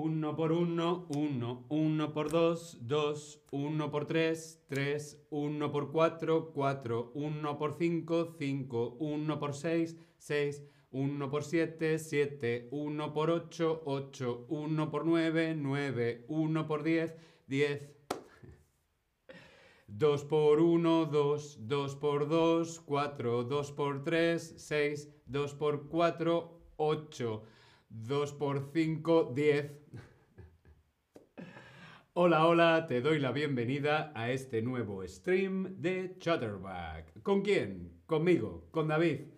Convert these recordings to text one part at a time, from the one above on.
Uno por uno, uno, uno por dos, dos, uno por tres, tres, uno por cuatro, cuatro, uno por cinco, cinco, uno por seis, seis, uno por siete, siete, uno por ocho, ocho, uno por nueve, nueve, uno por diez, diez. Dos por uno, dos, dos por dos, cuatro, dos por tres, seis, dos por cuatro, ocho. 2 por 5, 10. Hola, hola, te doy la bienvenida a este nuevo stream de Chatterback. ¿Con quién? Conmigo, con David.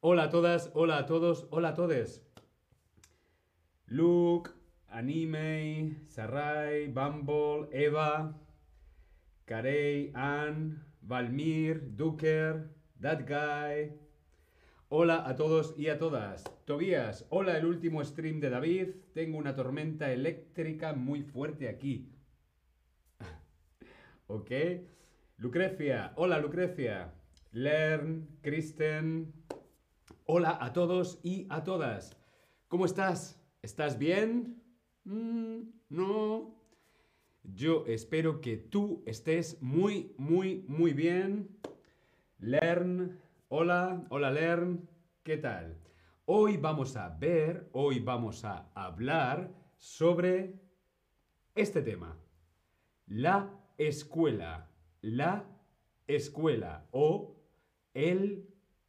Hola a todas, hola a todos, hola a todos. Luke, Anime, Sarai, Bumble, Eva, Carey, Ann, Valmir, Duker, That Guy, Hola a todos y a todas. Tobías, hola el último stream de David. Tengo una tormenta eléctrica muy fuerte aquí. ok. Lucrecia, hola Lucrecia. Lern, Kristen. Hola a todos y a todas. ¿Cómo estás? ¿Estás bien? Mm, no. Yo espero que tú estés muy, muy, muy bien. Lern, Hola, hola Lern, ¿qué tal? Hoy vamos a ver, hoy vamos a hablar sobre este tema. La escuela, la escuela o el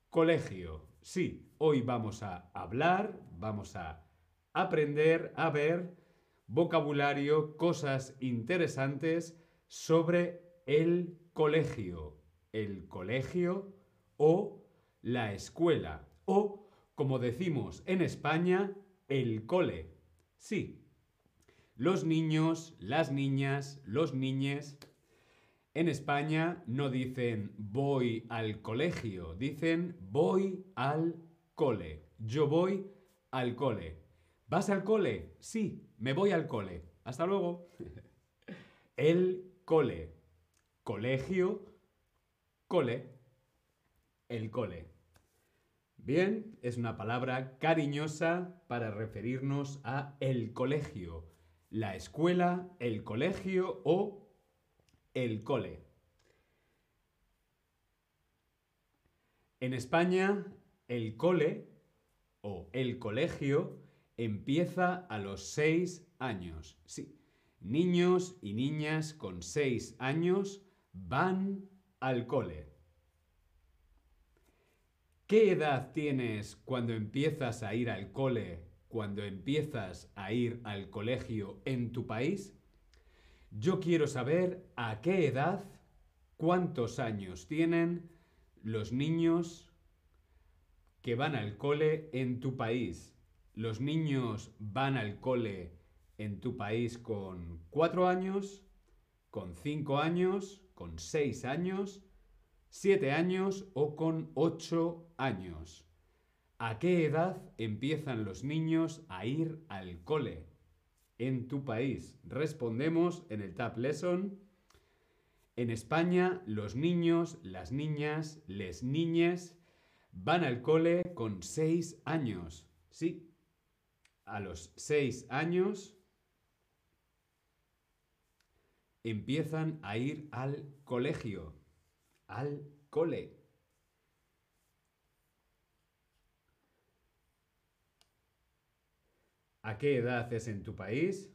colegio. Sí, hoy vamos a hablar, vamos a aprender a ver vocabulario, cosas interesantes sobre el colegio. El colegio o la escuela o, como decimos en España, el cole. Sí, los niños, las niñas, los niñes. En España no dicen voy al colegio, dicen voy al cole. Yo voy al cole. ¿Vas al cole? Sí, me voy al cole. Hasta luego. el cole. Colegio, cole el cole. Bien, es una palabra cariñosa para referirnos a el colegio, la escuela, el colegio o el cole. En España, el cole o el colegio empieza a los seis años. Sí, niños y niñas con seis años van al cole. ¿Qué edad tienes cuando empiezas a ir al cole, cuando empiezas a ir al colegio en tu país? Yo quiero saber a qué edad, cuántos años tienen los niños que van al cole en tu país. Los niños van al cole en tu país con cuatro años, con cinco años, con seis años, 7 años o con 8 años. ¿A qué edad empiezan los niños a ir al cole? En tu país. Respondemos en el Tab Lesson. En España, los niños, las niñas, les niñes van al cole con 6 años. Sí, a los 6 años empiezan a ir al colegio al cole. ¿A qué edad es en tu país?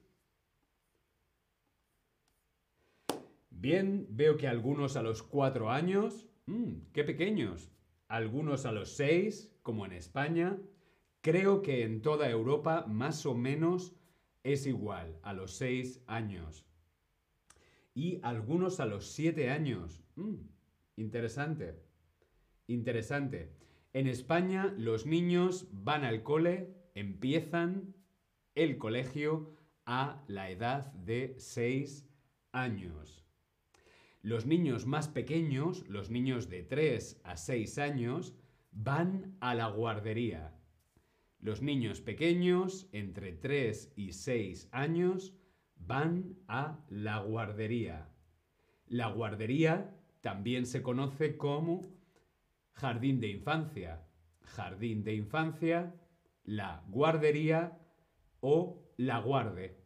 Bien, veo que algunos a los cuatro años, mm, qué pequeños, algunos a los seis, como en España. Creo que en toda Europa más o menos es igual, a los seis años. Y algunos a los siete años. Mm, Interesante. Interesante. En España los niños van al cole, empiezan el colegio a la edad de 6 años. Los niños más pequeños, los niños de 3 a 6 años, van a la guardería. Los niños pequeños, entre 3 y 6 años, van a la guardería. La guardería también se conoce como jardín de infancia, jardín de infancia, la guardería o la guarde.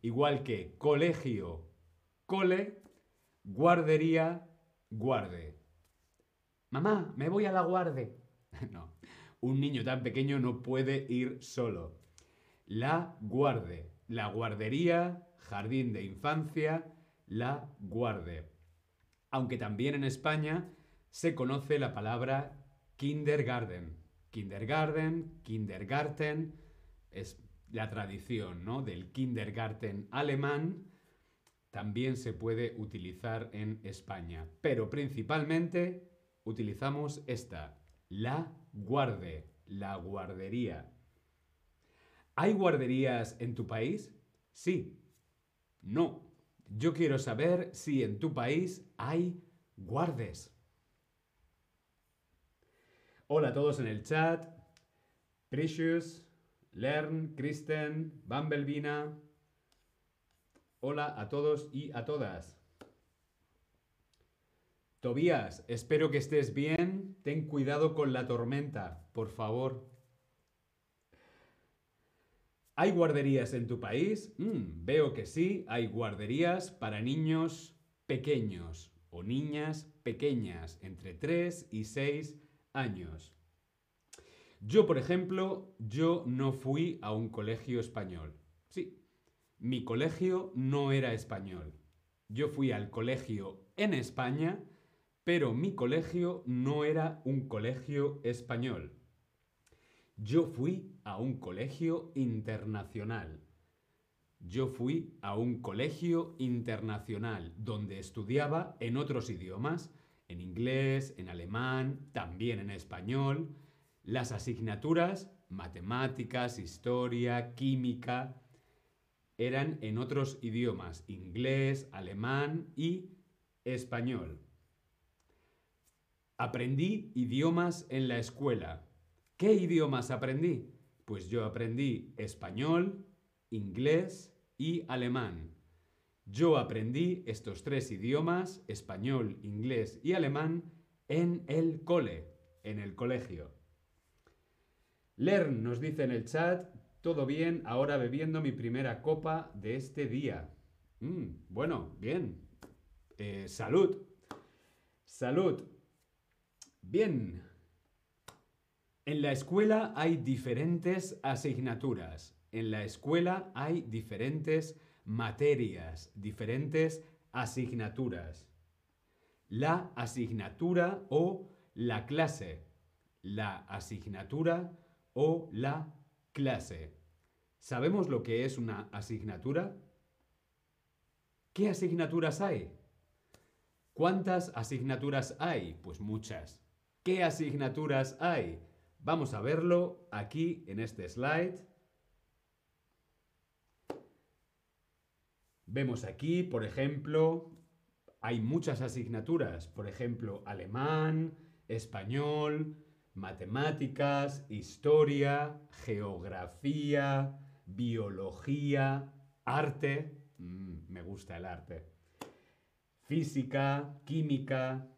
Igual que colegio, cole, guardería, guarde. Mamá, me voy a la guarde. no, un niño tan pequeño no puede ir solo. La guarde, la guardería, jardín de infancia, la guarde. Aunque también en España se conoce la palabra kindergarten. Kindergarten, kindergarten, es la tradición ¿no? del kindergarten alemán, también se puede utilizar en España. Pero principalmente utilizamos esta, la guarde, la guardería. ¿Hay guarderías en tu país? Sí. No. Yo quiero saber si en tu país hay guardes. Hola a todos en el chat. Precious, Learn, Kristen, Bumblebina. Hola a todos y a todas. Tobías, espero que estés bien. Ten cuidado con la tormenta, por favor. ¿Hay guarderías en tu país? Mm, veo que sí, hay guarderías para niños pequeños o niñas pequeñas, entre 3 y 6 años. Yo, por ejemplo, yo no fui a un colegio español. Sí, mi colegio no era español. Yo fui al colegio en España, pero mi colegio no era un colegio español. Yo fui a un colegio internacional. Yo fui a un colegio internacional donde estudiaba en otros idiomas, en inglés, en alemán, también en español. Las asignaturas, matemáticas, historia, química, eran en otros idiomas, inglés, alemán y español. Aprendí idiomas en la escuela. ¿Qué idiomas aprendí? Pues yo aprendí español, inglés y alemán. Yo aprendí estos tres idiomas, español, inglés y alemán, en el cole, en el colegio. Lern nos dice en el chat, todo bien, ahora bebiendo mi primera copa de este día. Mm, bueno, bien. Eh, salud. Salud. Bien. En la escuela hay diferentes asignaturas. En la escuela hay diferentes materias, diferentes asignaturas. La asignatura o la clase. La asignatura o la clase. ¿Sabemos lo que es una asignatura? ¿Qué asignaturas hay? ¿Cuántas asignaturas hay? Pues muchas. ¿Qué asignaturas hay? Vamos a verlo aquí en este slide. Vemos aquí, por ejemplo, hay muchas asignaturas, por ejemplo, alemán, español, matemáticas, historia, geografía, biología, arte, mm, me gusta el arte, física, química,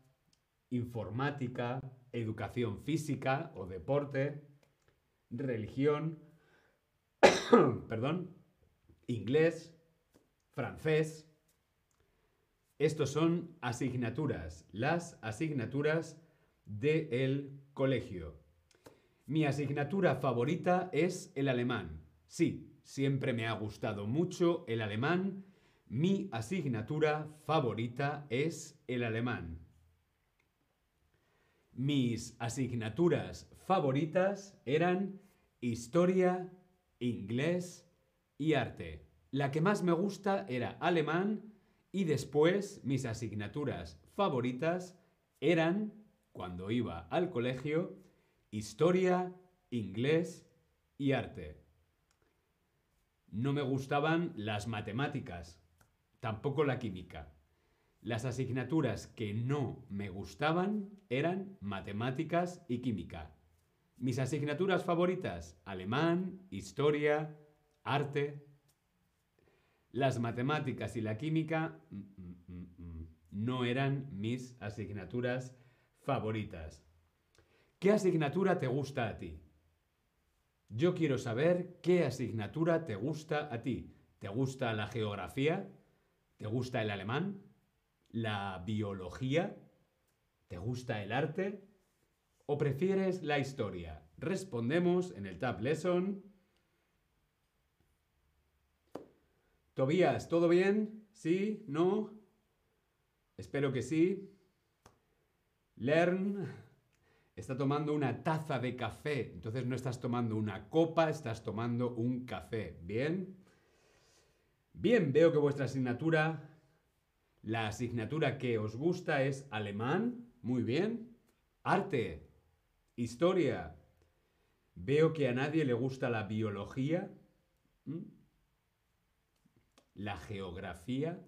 informática, educación física o deporte, religión, perdón, inglés, francés. Estos son asignaturas, las asignaturas del colegio. Mi asignatura favorita es el alemán. Sí, siempre me ha gustado mucho el alemán. Mi asignatura favorita es el alemán. Mis asignaturas favoritas eran historia, inglés y arte. La que más me gusta era alemán y después mis asignaturas favoritas eran, cuando iba al colegio, historia, inglés y arte. No me gustaban las matemáticas, tampoco la química. Las asignaturas que no me gustaban eran matemáticas y química. Mis asignaturas favoritas, alemán, historia, arte. Las matemáticas y la química mm, mm, mm, no eran mis asignaturas favoritas. ¿Qué asignatura te gusta a ti? Yo quiero saber qué asignatura te gusta a ti. ¿Te gusta la geografía? ¿Te gusta el alemán? ¿La biología? ¿Te gusta el arte? ¿O prefieres la historia? Respondemos en el Tab Lesson. Tobías, ¿todo bien? ¿Sí? ¿No? Espero que sí. Learn está tomando una taza de café. Entonces no estás tomando una copa, estás tomando un café. ¿Bien? Bien, veo que vuestra asignatura, la asignatura que os gusta es alemán. Muy bien. Arte. Historia. Veo que a nadie le gusta la biología. La geografía.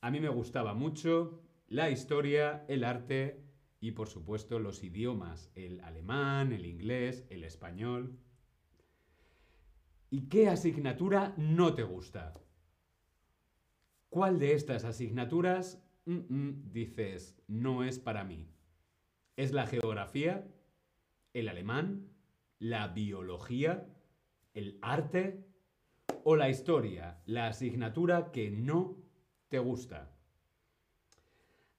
A mí me gustaba mucho la historia, el arte y por supuesto los idiomas, el alemán, el inglés, el español. ¿Y qué asignatura no te gusta? ¿Cuál de estas asignaturas mm, mm, dices no es para mí? ¿Es la geografía? ¿El alemán? ¿La biología? ¿El arte? ¿O la historia? La asignatura que no te gusta.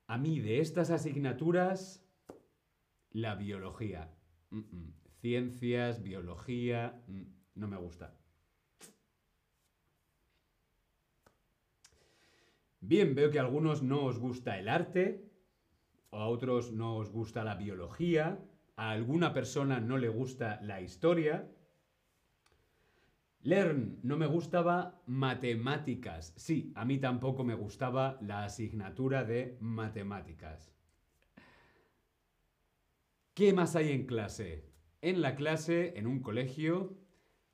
A mí de estas asignaturas, la biología. Ciencias, biología, mm, no me gusta. Bien, veo que a algunos no os gusta el arte, a otros no os gusta la biología, a alguna persona no le gusta la historia, Learn, no me gustaba matemáticas. Sí, a mí tampoco me gustaba la asignatura de matemáticas. ¿Qué más hay en clase? En la clase, en un colegio,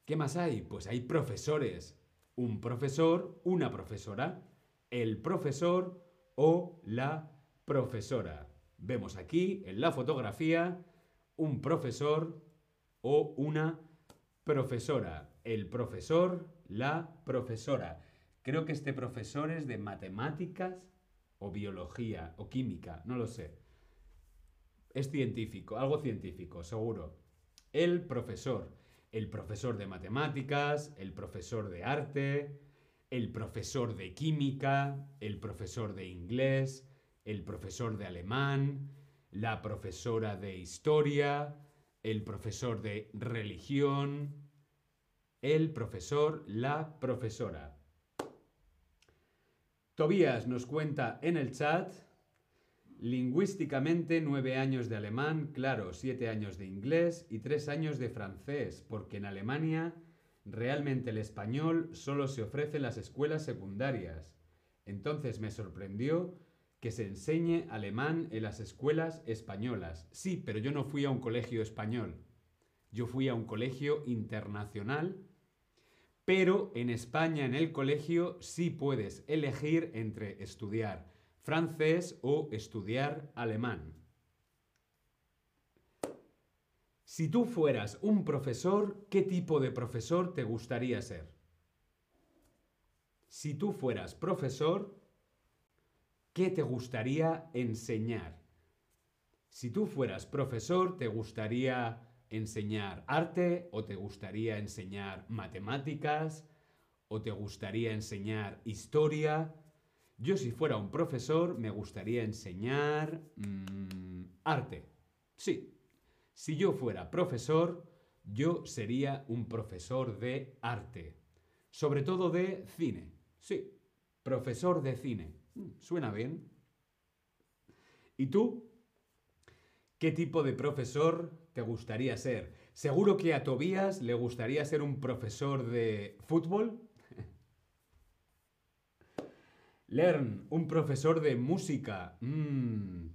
¿qué más hay? Pues hay profesores. Un profesor, una profesora. El profesor o la profesora. Vemos aquí en la fotografía un profesor o una profesora el profesor, la profesora. Creo que este profesor es de matemáticas o biología o química, no lo sé. Es científico, algo científico, seguro. El profesor, el profesor de matemáticas, el profesor de arte, el profesor de química, el profesor de inglés, el profesor de alemán, la profesora de historia, el profesor de religión, el profesor, la profesora. Tobías nos cuenta en el chat, lingüísticamente nueve años de alemán, claro, siete años de inglés y tres años de francés, porque en Alemania realmente el español solo se ofrece en las escuelas secundarias. Entonces me sorprendió que se enseñe alemán en las escuelas españolas. Sí, pero yo no fui a un colegio español. Yo fui a un colegio internacional pero en España en el colegio sí puedes elegir entre estudiar francés o estudiar alemán. Si tú fueras un profesor, ¿qué tipo de profesor te gustaría ser? Si tú fueras profesor, ¿qué te gustaría enseñar? Si tú fueras profesor, ¿te gustaría enseñar arte o te gustaría enseñar matemáticas o te gustaría enseñar historia. Yo si fuera un profesor me gustaría enseñar mm, arte. Sí, si yo fuera profesor, yo sería un profesor de arte. Sobre todo de cine. Sí, profesor de cine. Mm, ¿Suena bien? ¿Y tú? ¿Qué tipo de profesor te gustaría ser? Seguro que a Tobías le gustaría ser un profesor de fútbol. Learn, un profesor de música. Mm,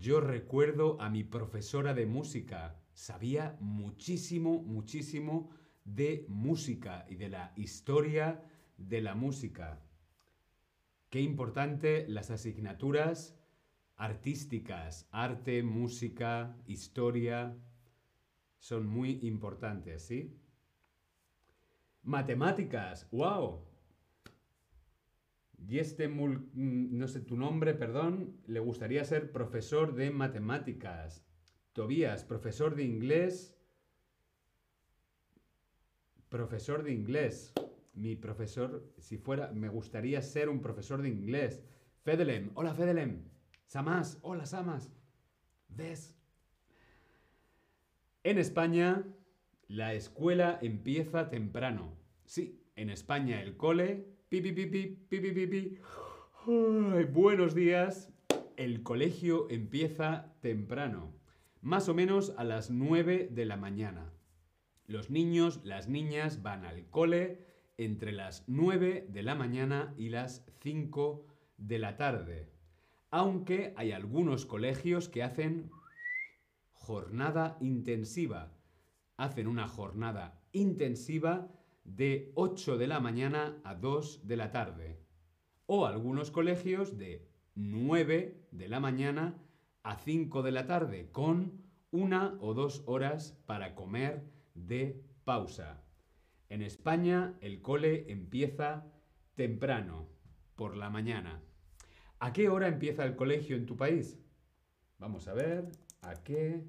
yo recuerdo a mi profesora de música. Sabía muchísimo, muchísimo de música y de la historia de la música. Qué importante las asignaturas artísticas, arte, música, historia, son muy importantes, ¿sí? Matemáticas, wow. Y este, mm, no sé tu nombre, perdón, le gustaría ser profesor de matemáticas. Tobías, profesor de inglés. Profesor de inglés. Mi profesor, si fuera, me gustaría ser un profesor de inglés. Fedelem. Hola, Fedelem. Samas. Hola, Samas. ¿Ves? En España, la escuela empieza temprano. Sí, en España el cole. Pi, pi, pi. Ay, buenos días. El colegio empieza temprano. Más o menos a las 9 de la mañana. Los niños, las niñas van al cole entre las 9 de la mañana y las 5 de la tarde. Aunque hay algunos colegios que hacen jornada intensiva. Hacen una jornada intensiva de 8 de la mañana a 2 de la tarde. O algunos colegios de 9 de la mañana a 5 de la tarde, con una o dos horas para comer de pausa. En España el cole empieza temprano, por la mañana. ¿A qué hora empieza el colegio en tu país? Vamos a ver, ¿a qué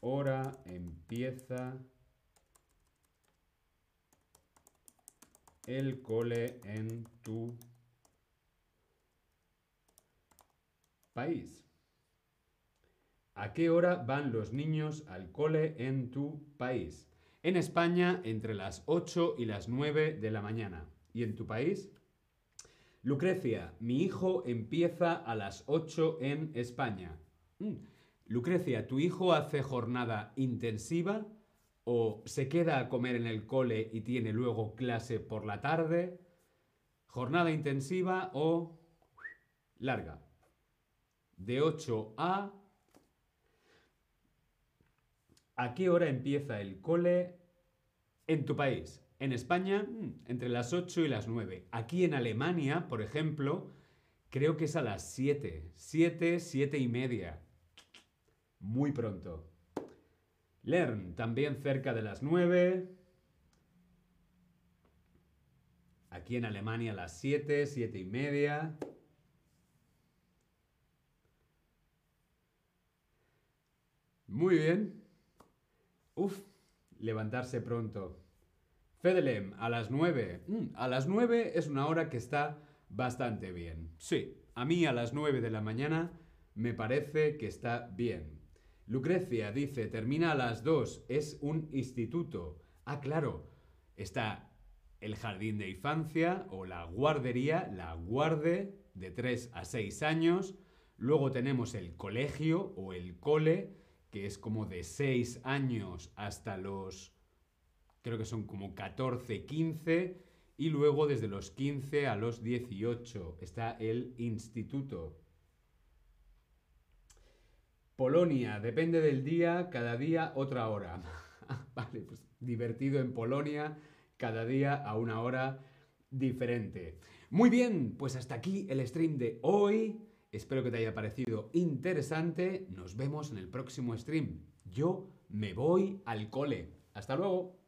hora empieza el cole en tu país? ¿A qué hora van los niños al cole en tu país? En España, entre las 8 y las 9 de la mañana. ¿Y en tu país? Lucrecia, mi hijo empieza a las 8 en España. Mm. Lucrecia, ¿tu hijo hace jornada intensiva o se queda a comer en el cole y tiene luego clase por la tarde? ¿Jornada intensiva o larga? De 8 a ¿A qué hora empieza el cole en tu país? En España, mm, entre las 8 y las 9. Aquí en Alemania, por ejemplo, creo que es a las 7. 7, 7 y media. Muy pronto. Lern, también cerca de las 9. Aquí en Alemania las 7, 7 y media. Muy bien. Uf, levantarse pronto. Fedelem, a las 9. Mm, a las 9 es una hora que está bastante bien. Sí, a mí a las 9 de la mañana me parece que está bien. Lucrecia dice, termina a las 2, es un instituto. Ah, claro, está el jardín de infancia o la guardería, la guarde de 3 a 6 años. Luego tenemos el colegio o el cole, que es como de 6 años hasta los, creo que son como 14, 15, y luego desde los 15 a los 18 está el instituto. Polonia, depende del día, cada día otra hora. vale, pues divertido en Polonia, cada día a una hora diferente. Muy bien, pues hasta aquí el stream de hoy. Espero que te haya parecido interesante. Nos vemos en el próximo stream. Yo me voy al cole. Hasta luego.